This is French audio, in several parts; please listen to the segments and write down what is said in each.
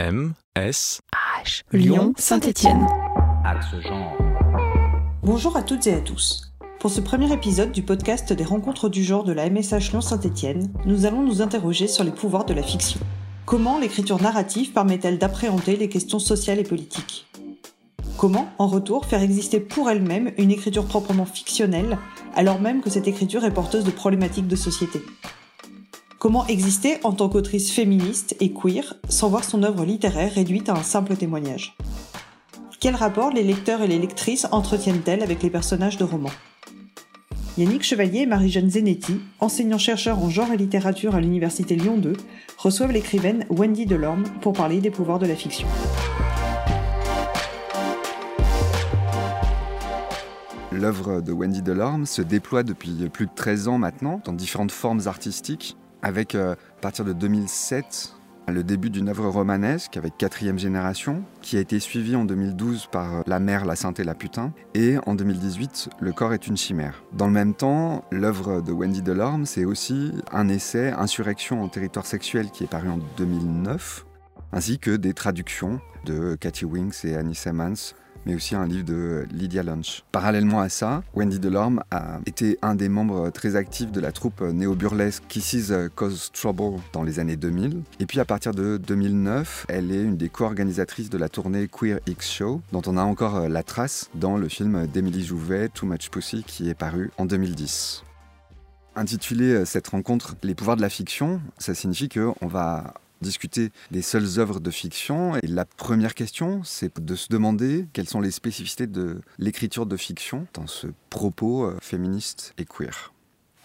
M, S, H. Lyon, Saint-Étienne. Axe genre. Bonjour à toutes et à tous. Pour ce premier épisode du podcast des rencontres du genre de la MSH Lyon-Saint-Étienne, nous allons nous interroger sur les pouvoirs de la fiction. Comment l'écriture narrative permet-elle d'appréhender les questions sociales et politiques? Comment, en retour, faire exister pour elle-même une écriture proprement fictionnelle, alors même que cette écriture est porteuse de problématiques de société? Comment exister en tant qu'autrice féministe et queer sans voir son œuvre littéraire réduite à un simple témoignage? Quel rapport les lecteurs et les lectrices entretiennent-elles avec les personnages de romans? Yannick Chevalier et Marie-Jeanne Zenetti, enseignants-chercheurs en genre et littérature à l'Université Lyon 2, reçoivent l'écrivaine Wendy Delorme pour parler des pouvoirs de la fiction. L'œuvre de Wendy Delorme se déploie depuis plus de 13 ans maintenant dans différentes formes artistiques, avec euh, à partir de 2007 le début d'une œuvre romanesque avec quatrième génération, qui a été suivie en 2012 par La mère, la sainte et la putain, et en 2018 Le corps est une chimère. Dans le même temps, l'œuvre de Wendy Delorme, c'est aussi un essai Insurrection en territoire sexuel qui est paru en 2009, ainsi que des traductions de Cathy Winks et Annie Simmons mais aussi un livre de Lydia Lunch. Parallèlement à ça, Wendy Delorme a été un des membres très actifs de la troupe néo-burlesque Kisses Cause Trouble dans les années 2000. Et puis à partir de 2009, elle est une des co-organisatrices de la tournée Queer X Show, dont on a encore la trace dans le film d'Émilie Jouvet, Too Much Pussy, qui est paru en 2010 intituler cette rencontre Les pouvoirs de la fiction, ça signifie qu'on va discuter des seules œuvres de fiction. Et la première question, c'est de se demander quelles sont les spécificités de l'écriture de fiction dans ce propos euh, féministe et queer.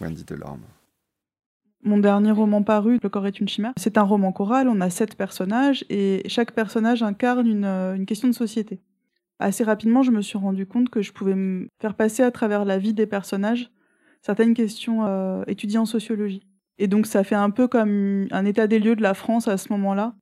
Wendy Delorme. Mon dernier roman paru, Le corps est une chimère, c'est un roman choral, on a sept personnages et chaque personnage incarne une, euh, question de société. Assez rapidement, je me suis rendu compte que je pouvais me faire passer à travers la vie des personnages certaines questions euh, étudiées en sociologie. Et donc ça fait un peu comme un état des lieux de la France à ce moment-là.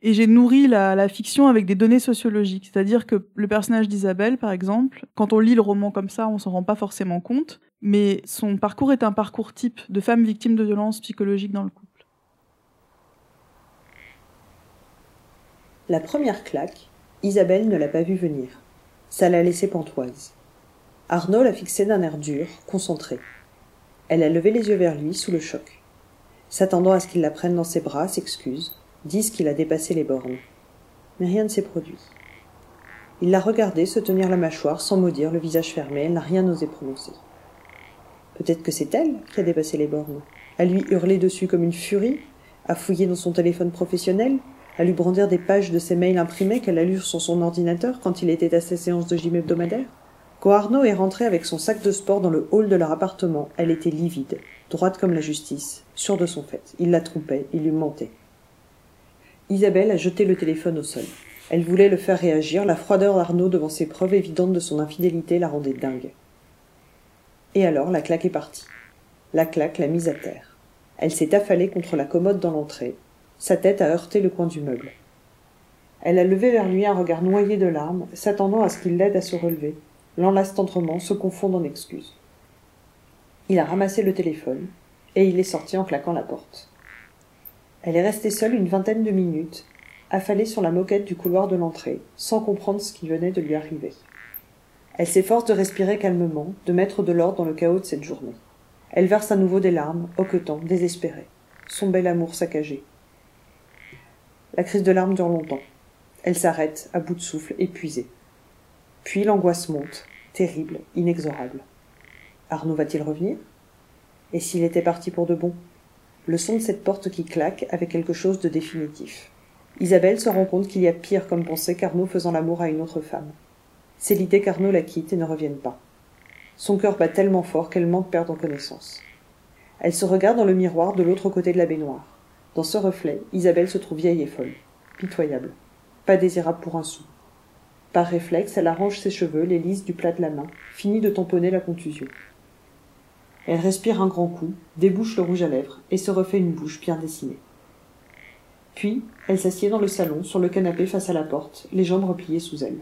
Et j'ai nourri la, fiction avec des données sociologiques. C'est-à-dire que le personnage d'Isabelle, par exemple, quand on lit le roman comme ça, on s'en rend pas forcément compte, mais son parcours est un parcours type de femme victime de violences psychologiques dans le couple. La première claque, Isabelle ne l'a pas vue venir. Ça l'a laissée pantoise. Arnaud l'a fixée d'un air dur, concentré. Elle a levé les yeux vers lui sous le choc s'attendant à ce qu'il la prenne dans ses bras, s'excuse, dise qu'il a dépassé les bornes. Mais rien ne s'est produit. Il l'a regardée se tenir la mâchoire sans maudire, le visage fermé, elle n'a rien osé prononcer. Peut-être que c'est elle qui a dépassé les bornes, à lui hurler dessus comme une furie, à fouiller dans son téléphone professionnel, à lui brandir des pages de ses mails imprimés qu'elle a lus sur son ordinateur quand il était à ses séances de gym hebdomadaire. Quand Arnaud est rentré avec son sac de sport dans le hall de leur appartement, elle était livide, droite comme la justice, sûre de son fait. Il la trompait, il lui mentait. Isabelle a jeté le téléphone au sol. Elle voulait le faire réagir, la froideur d'Arnaud devant ces preuves évidentes de son infidélité la rendait dingue. Et alors la claque est partie. La claque l'a mise à terre. Elle s'est affalée contre la commode dans l'entrée. Sa tête a heurté le coin du meuble. Elle a levé vers lui un regard noyé de larmes, s'attendant à ce qu'il l'aide à se relever, l'enlace tendrement, se confond en excuses. Il a ramassé le téléphone, et il est sorti en claquant la porte. Elle est restée seule une vingtaine de minutes, affalée sur la moquette du couloir de l'entrée, sans comprendre ce qui venait de lui arriver. Elle s'efforce de respirer calmement, de mettre de l'ordre dans le chaos de cette journée. Elle verse à nouveau des larmes, hoquetant, désespérée. Son bel amour saccagé. La crise de larmes dure longtemps. Elle s'arrête, à bout de souffle, épuisée. Puis l'angoisse monte, terrible, inexorable. Arnaud va-t-il revenir? Et s'il était parti pour de bon? Le son de cette porte qui claque avait quelque chose de définitif. Isabelle se rend compte qu'il y a pire comme pensée qu'Arnaud faisant l'amour à une autre femme. C'est l'idée qu'Arnaud la quitte et ne revienne pas. Son cœur bat tellement fort qu'elle manque perdre connaissance. Elle se regarde dans le miroir de l'autre côté de la baignoire. Dans ce reflet, Isabelle se trouve vieille et folle, pitoyable, pas désirable pour un sou. Par réflexe, elle arrange ses cheveux, les lisse du plat de la main, finit de tamponner la contusion. Elle respire un grand coup, débouche le rouge à lèvres et se refait une bouche bien dessinée. Puis, elle s'assied dans le salon, sur le canapé face à la porte, les jambes repliées sous elle.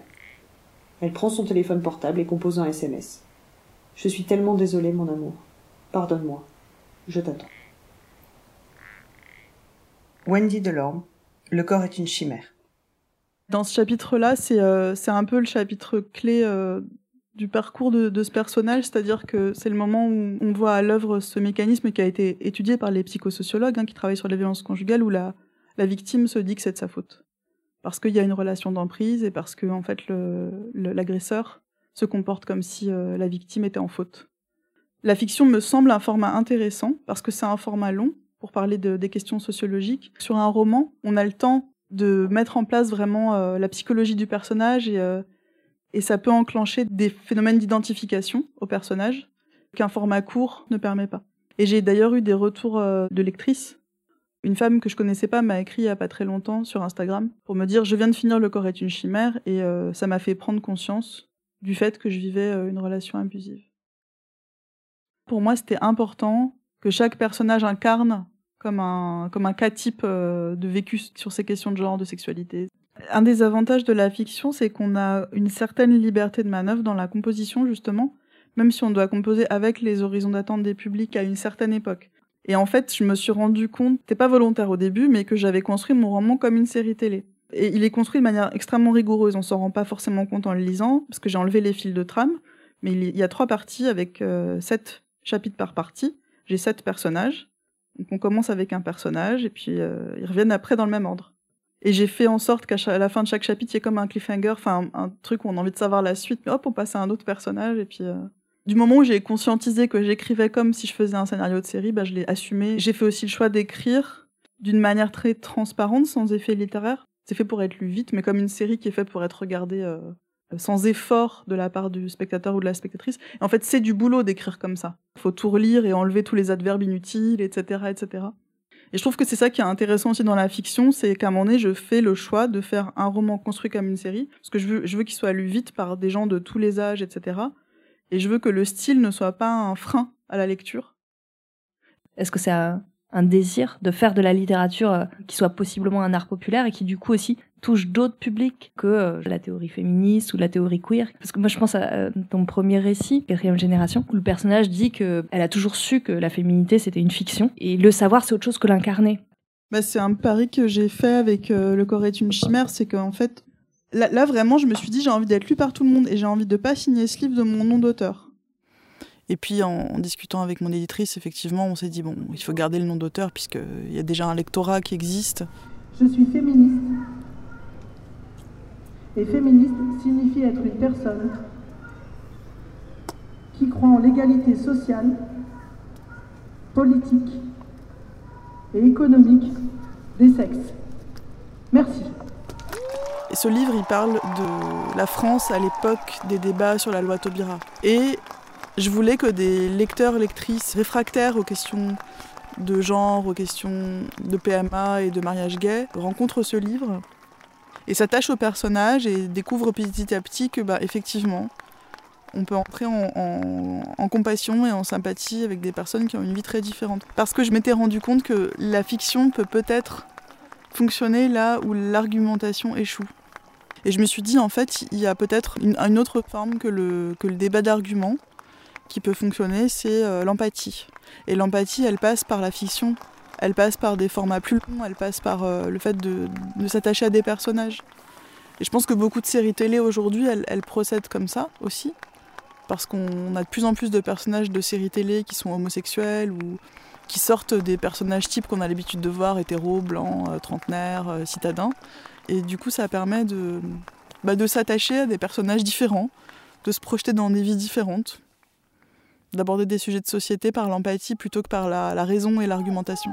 Elle prend son téléphone portable et compose un SMS. Je suis tellement désolée, mon amour. Pardonne-moi. Je t'attends. Wendy Delorme, Le corps est une chimère. Dans ce chapitre-là, c'est euh, c'est un peu le chapitre clé euh, du parcours de, ce personnage, c'est-à-dire que c'est le moment où on voit à l'œuvre ce mécanisme qui a été étudié par les psychosociologues hein, qui travaillent sur la violence conjugale, où la, la victime se dit que c'est de sa faute. Parce qu'il y a une relation d'emprise et parce que en fait l'agresseur se comporte comme si euh, la victime était en faute. La fiction me semble un format intéressant parce que c'est un format long pour parler de, des questions sociologiques. Sur un roman, on a le temps de mettre en place vraiment euh, la psychologie du personnage et, euh, et ça peut enclencher des phénomènes d'identification au personnage qu'un format court ne permet pas. Et j'ai d'ailleurs eu des retours euh, de lectrices. Une femme que je connaissais pas m'a écrit il y a pas très longtemps sur Instagram pour me dire je viens de finir Le corps est une chimère et ça m'a fait prendre conscience du fait que je vivais une relation abusive. Pour moi, c'était important que chaque personnage incarne comme un, comme un cas type euh, de vécu sur ces questions de genre, de sexualité. Un des avantages de la fiction, c'est qu'on a une certaine liberté de manœuvre dans la composition, justement, même si on doit composer avec les horizons d'attente des publics à une certaine époque. Et en fait, je me suis rendu compte, c'était pas volontaire au début, mais que j'avais construit mon roman comme une série télé. Et il est construit de manière extrêmement rigoureuse, on s'en rend pas forcément compte en le lisant, parce que j'ai enlevé les fils de trame, mais il y a trois parties avec euh, sept chapitres par partie. J'ai sept personnages, donc on commence avec un personnage et puis euh, ils reviennent après dans le même ordre. Et j'ai fait en sorte qu'à la fin de chaque chapitre, il y ait comme un cliffhanger, enfin un, truc où on a envie de savoir la suite, mais hop, on passe à un autre personnage et puis... Euh, du moment où j'ai conscientisé que j'écrivais comme si je faisais un scénario de série, bah, je l'ai assumé. J'ai fait aussi le choix d'écrire d'une manière très transparente, sans effet littéraire. C'est fait pour être lu vite, mais comme une série qui est faite pour être regardée euh, sans effort de la part du spectateur ou de la spectatrice. En fait, c'est du boulot d'écrire comme ça. Il faut tout relire et enlever tous les adverbes inutiles, etc., etc. Et je trouve que c'est ça qui est intéressant aussi dans la fiction, c'est qu'à un moment donné, je fais le choix de faire un roman construit comme une série, parce que je veux, je veux qu'il soit lu vite par des gens de tous les âges, etc. Et je veux que le style ne soit pas un frein à la lecture. Est-ce que c'est un, désir de faire de la littérature euh, qui soit possiblement un art populaire et qui du coup aussi touche d'autres publics que euh, la théorie féministe ou la théorie queer. Parce que moi, je pense à euh, ton premier récit, quatrième génération, où le personnage dit que elle a toujours su que la féminité c'était une fiction et le savoir c'est autre chose que l'incarner. Bah, c'est un pari que j'ai fait avec Le corps est une chimère, c'est qu'en fait, là, là, vraiment, je me suis dit j'ai envie d'être lu par tout le monde et j'ai envie de pas signer ce livre de mon nom d'auteur. Et puis en, discutant avec mon éditrice, effectivement, on s'est dit, bon, il faut garder le nom d'auteur puisqu'il y a déjà un lectorat qui existe. Je suis féministe. Et féministe signifie être une personne qui croit en l'égalité sociale, politique et économique des sexes. Merci. Et ce livre, il parle de la France à l'époque des débats sur la loi Taubira. Et je voulais que des lecteurs, lectrices réfractaires aux questions de genre, aux questions de PMA et de mariage gay rencontrent ce livre et s'attachent au personnage et découvrent petit à petit que, bah, effectivement, on peut entrer en, compassion et en sympathie avec des personnes qui ont une vie très différente. Parce que je m'étais rendu compte que la fiction peut peut-être fonctionner là où l'argumentation échoue. Et je me suis dit, en fait, il y a peut-être une, autre forme que le, que le débat d'arguments, qui peut fonctionner, c'est euh, l'empathie. Et l'empathie, elle passe par la fiction, elle passe par des formats plus longs, elle passe par euh, le fait de, s'attacher à des personnages. Et je pense que beaucoup de séries télé aujourd'hui, elles, procèdent comme ça aussi, parce qu'on a de plus en plus de personnages de séries télé qui sont homosexuels ou qui sortent des personnages types qu'on a l'habitude de voir, hétéros, blancs, euh, trentenaires, citadins. Et du coup, ça permet bah, de s'attacher à des personnages différents, de se projeter dans des vies différentes d'aborder des sujets de société par l'empathie plutôt que par la, la raison et l'argumentation.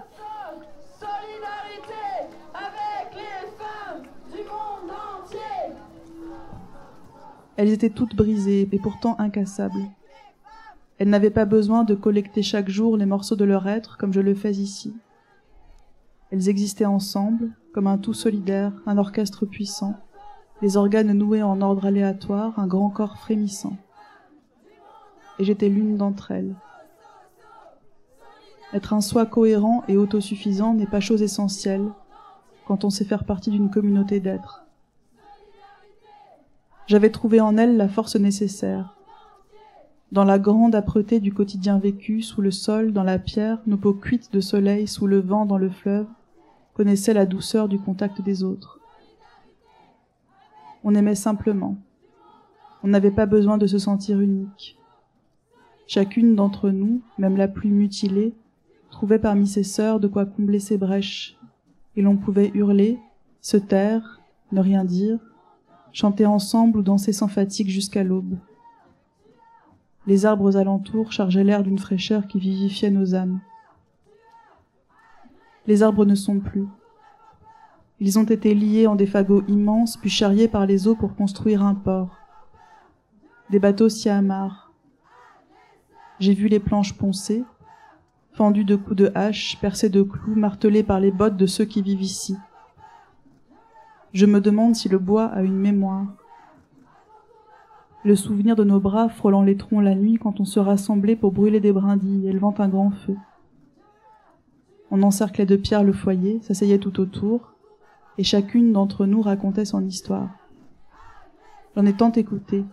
Elles étaient toutes brisées et pourtant incassables. Elles n'avaient pas besoin de collecter chaque jour les morceaux de leur être comme je le fais ici. Elles existaient ensemble, comme un tout solidaire, un orchestre puissant, les organes noués en ordre aléatoire, un grand corps frémissant et j'étais l'une d'entre elles. Être un soi cohérent et autosuffisant n'est pas chose essentielle quand on sait faire partie d'une communauté d'êtres. J'avais trouvé en elle la force nécessaire. Dans la grande âpreté du quotidien vécu, sous le sol, dans la pierre, nos peaux cuites de soleil, sous le vent, dans le fleuve, connaissaient la douceur du contact des autres. On aimait simplement. On n'avait pas besoin de se sentir unique. Chacune d'entre nous, même la plus mutilée, trouvait parmi ses sœurs de quoi combler ses brèches, et l'on pouvait hurler, se taire, ne rien dire, chanter ensemble ou danser sans fatigue jusqu'à l'aube. Les arbres alentours chargeaient l'air d'une fraîcheur qui vivifiait nos âmes. Les arbres ne sont plus. Ils ont été liés en des fagots immenses, puis charriés par les eaux pour construire un port. Des bateaux s'y amarrent. J'ai vu les planches poncées, fendues de coups de hache, percées de clous, martelées par les bottes de ceux qui vivent ici. Je me demande si le bois a une mémoire. Le souvenir de nos bras frôlant les troncs la nuit quand on se rassemblait pour brûler des brindilles, élevant un grand feu. On encerclait de pierre le foyer, s'asseyait tout autour, et chacune d'entre nous racontait son histoire. J'en ai tant écouté.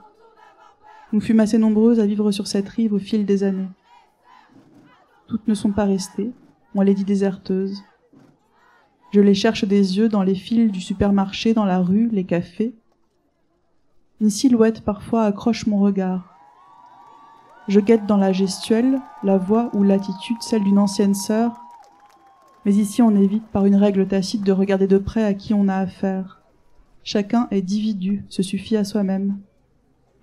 Nous fûmes assez nombreuses à vivre sur cette rive au fil des années. Toutes ne sont pas restées, on les dit déserteuses. Je les cherche des yeux dans les fils du supermarché, dans la rue, les cafés. Une silhouette parfois accroche mon regard. Je guette dans la gestuelle, la voix ou l'attitude celle d'une ancienne sœur, mais ici on évite par une règle tacite de regarder de près à qui on a affaire. Chacun est dividu, se suffit à soi-même.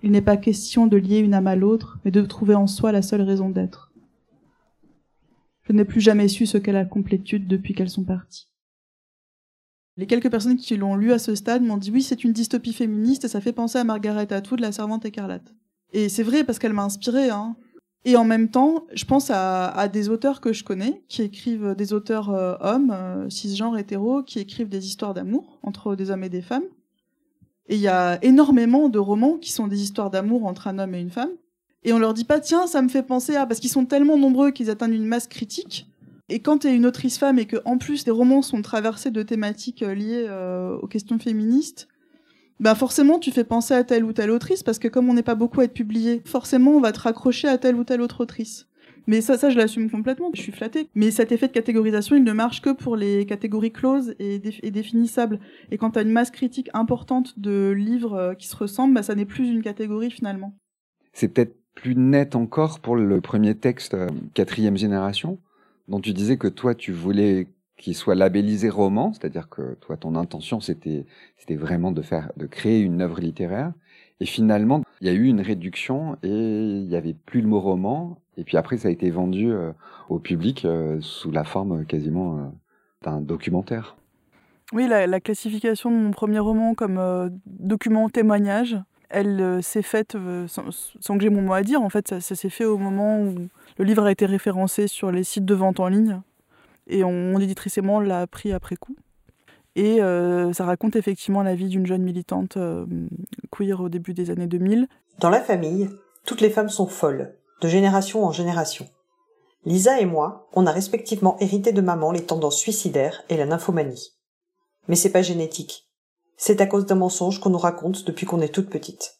Il n'est pas question de lier une âme à l'autre, mais de trouver en soi la seule raison d'être. Je n'ai plus jamais su ce qu'est la complétude depuis qu'elles sont parties. Les quelques personnes qui l'ont lu à ce stade m'ont dit oui, c'est une dystopie féministe et ça fait penser à Margaret Atwood, la servante écarlate. Et c'est vrai parce qu'elle m'a inspirée. Hein. Et en même temps, je pense à, des auteurs que je connais, qui écrivent des auteurs euh, hommes, euh, cisgenres, hétéros, qui écrivent des histoires d'amour entre des hommes et des femmes. Et il y a énormément de romans qui sont des histoires d'amour entre un homme et une femme. Et on leur dit pas, tiens, ça me fait penser à... Parce qu'ils sont tellement nombreux qu'ils atteignent une masse critique et quand tu une autrice femme et que en plus les romans sont traversés de thématiques euh, liées euh, aux questions féministes, bah forcément tu fais penser à telle ou telle autrice parce que comme on n'est pas beaucoup à être publié, forcément on va te raccrocher à telle ou telle autre autrice. Mais ça, je l'assume complètement, je suis flattée. Mais cet effet de catégorisation, il ne marche que pour les catégories closes et, définissables. Et quand tu as une masse critique importante de livres euh, qui se ressemblent, bah, ça n'est plus une catégorie finalement. C'est peut-être plus net encore pour le premier texte, quatrième génération, dont tu disais que toi, tu voulais qu'il soit labellisé roman, c'est-à-dire que toi, ton intention, c'était, c'était vraiment de faire, de créer une œuvre littéraire. Et finalement, il y a eu une réduction et il n'y avait plus le mot roman. Et puis après, ça a été vendu euh, au public euh, sous la forme quasiment euh, d'un documentaire. Oui, la, classification de mon premier roman comme document témoignage, elle s'est faite sans, que j'ai mon mot à dire. En fait, ça s'est fait au moment où le livre a été référencé sur les sites de vente en ligne et mon éditrice et moi l'a appris après coup. Et euh, ça raconte effectivement la vie d'une jeune militante euh, queer au début des années 2000. Dans la famille, toutes les femmes sont folles, de génération en génération. Lisa et moi, on a respectivement hérité de maman les tendances suicidaires et la nymphomanie. Mais c'est pas génétique. C'est à cause d'un mensonge qu'on nous raconte depuis qu'on est toute petite.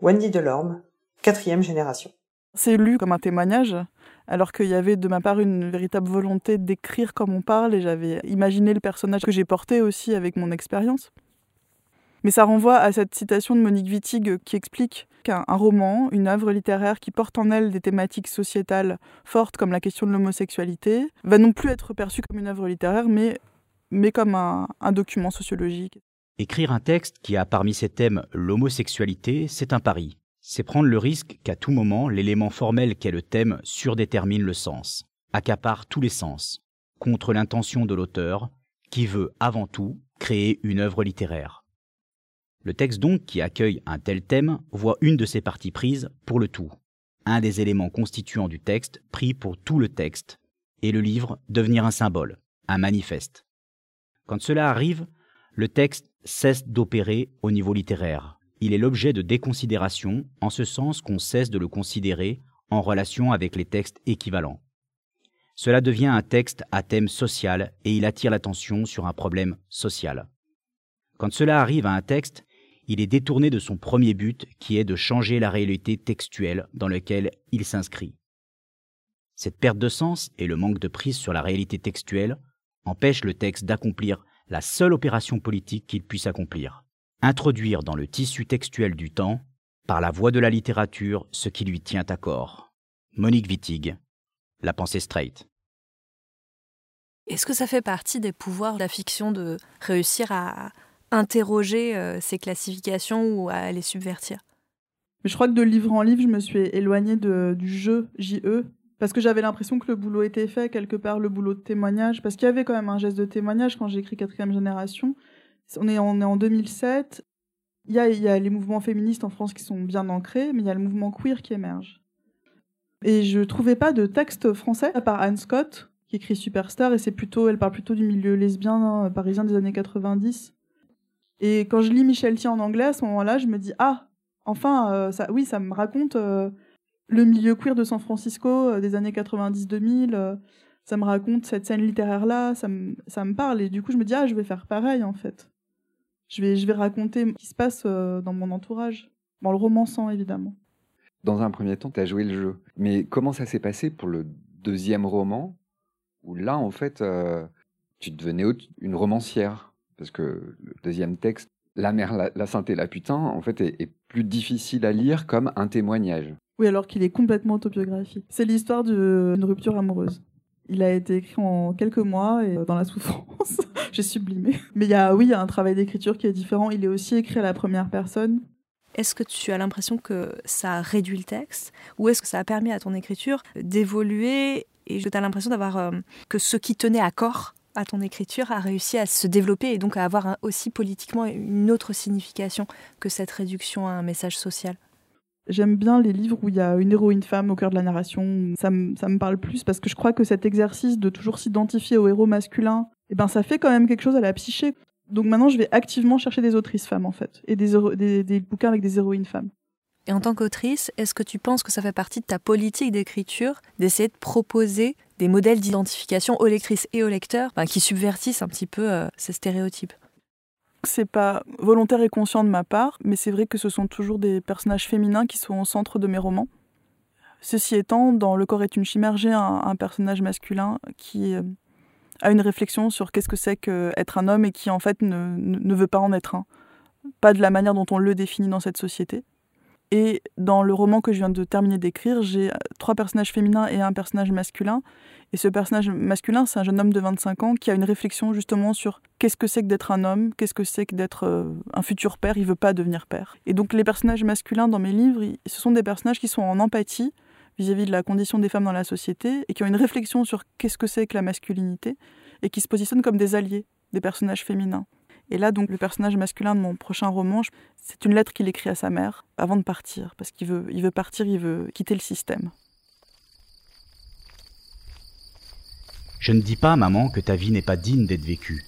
Wendy Delorme, quatrième génération. C'est lu comme un témoignage, alors qu'il y avait de ma part une véritable volonté d'écrire comme on parle et j'avais imaginé le personnage que j'ai porté aussi avec mon expérience. Mais ça renvoie à cette citation de Monique Wittig qui explique qu'un roman, une œuvre littéraire qui porte en elle des thématiques sociétales fortes comme la question de l'homosexualité, va non plus être perçue comme une œuvre littéraire, mais, mais comme un, un document sociologique. Écrire un texte qui a parmi ses thèmes l'homosexualité, c'est un pari c'est prendre le risque qu'à tout moment, l'élément formel qu'est le thème surdétermine le sens, accapare tous les sens, contre l'intention de l'auteur, qui veut avant tout créer une œuvre littéraire. Le texte donc qui accueille un tel thème voit une de ses parties prises pour le tout, un des éléments constituants du texte pris pour tout le texte, et le livre devenir un symbole, un manifeste. Quand cela arrive, le texte cesse d'opérer au niveau littéraire il est l'objet de déconsidération en ce sens qu'on cesse de le considérer en relation avec les textes équivalents. Cela devient un texte à thème social et il attire l'attention sur un problème social. Quand cela arrive à un texte, il est détourné de son premier but qui est de changer la réalité textuelle dans laquelle il s'inscrit. Cette perte de sens et le manque de prise sur la réalité textuelle empêchent le texte d'accomplir la seule opération politique qu'il puisse accomplir, introduire dans le tissu textuel du temps, par la voie de la littérature, ce qui lui tient à corps. Monique Wittig, La pensée straight. Est-ce que ça fait partie des pouvoirs de la fiction de réussir à interroger euh, ces classifications ou à les subvertir Mais je crois que de livre en livre, je me suis éloignée de, du jeu JE parce que j'avais l'impression que le boulot était fait, quelque part le boulot de témoignage, parce qu'il y avait quand même un geste de témoignage quand j'ai écrit Quatrième Génération. On est, on est en 2007. Il y, a, il y a les mouvements féministes en France qui sont bien ancrés, mais il y a le mouvement queer qui émerge. Et je trouvais pas de texte français, à part Anne Scott, qui écrit Superstar, et c'est plutôt, elle parle plutôt du milieu lesbien hein, parisien des années 90. Et quand je lis Michel Thier en anglais, à ce moment-là, je me dis, ah, enfin, euh, ça, oui, ça me raconte euh, le milieu queer de San Francisco euh, des années 90-2000. Euh, ça me raconte cette scène littéraire-là, ça me, ça me parle. Et du coup, je me dis, ah, je vais faire pareil, en fait. Je vais, je vais raconter ce qui se passe dans mon entourage, en le romançant, évidemment. Dans un premier temps, tu as joué le jeu. Mais comment ça s'est passé pour le deuxième roman, où là, en fait, tu devenais une romancière? Parce que le deuxième texte, La mère, la, la sainte et la putain, en fait, est, est plus difficile à lire comme un témoignage. Oui, alors qu'il est complètement autobiographique. C'est l'histoire d'une rupture amoureuse. Il a été écrit en quelques mois et dans la souffrance. J'ai sublimé. Mais il y a, oui, il y a un travail d'écriture qui est différent. Il est aussi écrit à la première personne. Est-ce que tu as l'impression que ça réduit le texte? Ou est-ce que ça a permis à ton écriture d'évoluer et que tu as l'impression d'avoir euh, que ce qui tenait à corps à ton écriture a réussi à se développer et donc à avoir un, aussi politiquement une autre signification que cette réduction à un message social? J'aime bien les livres où il y a une héroïne femme au cœur de la narration. Ça, me- ça me parle plus parce que je crois que cet exercice de toujours s'identifier au héros masculin, eh ben, ça fait quand même quelque chose à la psyché. Donc maintenant, je vais activement chercher des autrices femmes, en fait, et des, des, des bouquins avec des héroïnes femmes. Et en tant qu'autrice, est-ce que tu penses que ça fait partie de ta politique d'écriture d'essayer de proposer des modèles d'identification aux lectrices et aux lecteurs ben, qui subvertissent un petit peu euh, ces stéréotypes C'est pas volontaire et conscient de ma part, mais c'est vrai que ce sont toujours des personnages féminins qui sont au centre de mes romans. Ceci étant, dans Le corps est une chimère, j'ai un, personnage masculin qui euh, a une réflexion sur qu'est-ce que c'est qu'être un homme et qui en fait ne ne veut pas en être un. Pas de la manière dont on le définit dans cette société. Et dans le roman que je viens de terminer d'écrire, j'ai euh, trois personnages féminins et un personnage masculin. Et ce personnage masculin, c'est un jeune homme de 25 ans qui a une réflexion justement sur qu'est-ce que c'est que d'être un homme, qu'est-ce que c'est que d'être euh, un futur père, il veut pas devenir père. Et donc les personnages masculins dans mes livres, ce sont des personnages qui sont en empathie vis-à-vis de la condition des femmes dans la société et qui ont une réflexion sur qu'est-ce que c'est que la masculinité et qui se positionnent comme des alliés des personnages féminins. Et là, donc, le personnage masculin de mon prochain roman, c'est une lettre qu'il écrit à sa mère avant de partir, parce qu'il veut, il veut partir, il veut quitter le système. Je ne dis pas, maman, que ta vie n'est pas digne d'être vécue.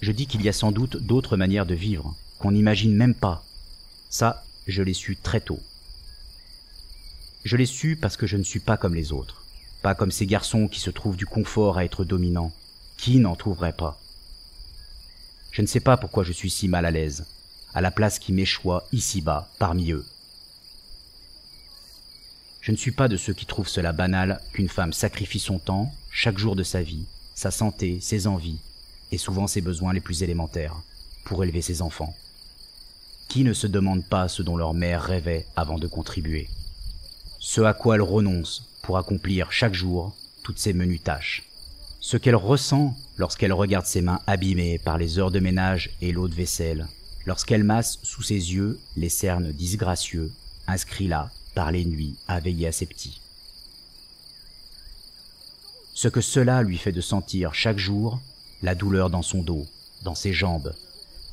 Je dis qu'il y a sans doute d'autres manières de vivre, qu'on n'imagine même pas. Ça, je l'ai su très tôt. Je l'ai su parce que je ne suis pas comme les autres. Pas comme ces garçons qui se trouvent du confort à être dominants. Qui n'en trouverait pas Je ne sais pas pourquoi je suis si mal à l'aise, à la place qui m'échoit ici-bas, parmi eux. Je ne suis pas de ceux qui trouvent cela banal qu'une femme sacrifie son temps, chaque jour de sa vie, sa santé, ses envies, et souvent ses besoins les plus élémentaires, pour élever ses enfants. Qui ne se demande pas ce dont leur mère rêvait avant de contribuer Ce à quoi elle renonce pour accomplir chaque jour toutes ces menues tâches. Ce qu'elle ressent lorsqu'elle regarde ses mains abîmées par les heures de ménage et l'eau de vaisselle, lorsqu'elle masse sous ses yeux les cernes disgracieux, inscrits là par les nuits à veiller à ses petits. Ce que cela lui fait de sentir chaque jour la douleur dans son dos, dans ses jambes,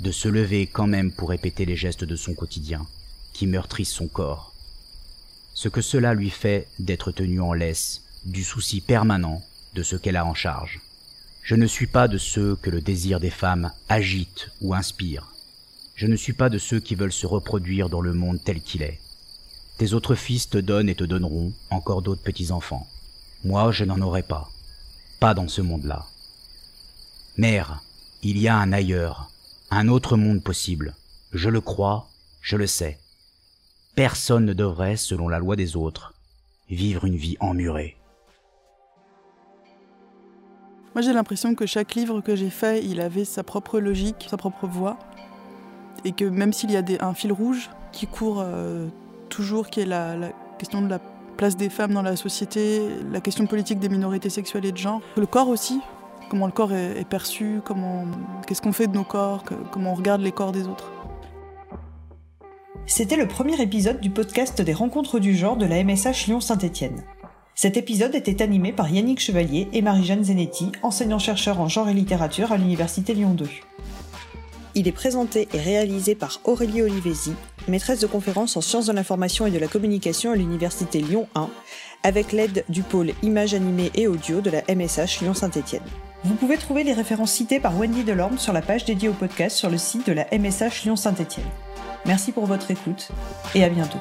de se lever quand même pour répéter les gestes de son quotidien, qui meurtrissent son corps. Ce que cela lui fait d'être tenu en laisse, du souci permanent de ce qu'elle a en charge. Je ne suis pas de ceux que le désir des femmes agite ou inspire. Je ne suis pas de ceux qui veulent se reproduire dans le monde tel qu'il est. Tes autres fils te donnent et te donneront encore d'autres petits-enfants. Moi, je n'en aurai pas. Pas dans ce monde-là. Mère, il y a un ailleurs, un autre monde possible. Je le crois, je le sais. Personne ne devrait, selon la loi des autres, vivre une vie emmurée. Moi, j'ai l'impression que chaque livre que j'ai fait, il avait sa propre logique, sa propre voix. et que même s'il y a des, un fil rouge qui court euh, toujours, qui est la, question de la place des femmes dans la société, la question politique des minorités sexuelles et de genre, le corps aussi, comment le corps est, perçu, comment, qu'est-ce qu'on fait de nos corps, comment on regarde les corps des autres. C'était le premier épisode du podcast des rencontres du genre de la MSH Lyon-Saint-Étienne. Cet épisode était animé par Yannick Chevalier et Marie-Jeanne Zenetti, enseignants-chercheurs en genre et littérature à l'Université Lyon 2. Il est présenté et réalisé par Aurélie Olivesi, maîtresse de conférences en sciences de l'information et de la communication à l'Université Lyon 1, avec l'aide du pôle images animées et audio de la MSH Lyon-Saint-Étienne. Vous pouvez trouver les références citées par Wendy Delorme sur la page dédiée au podcast sur le site de la MSH Lyon-Saint-Étienne. Merci pour votre écoute et à bientôt.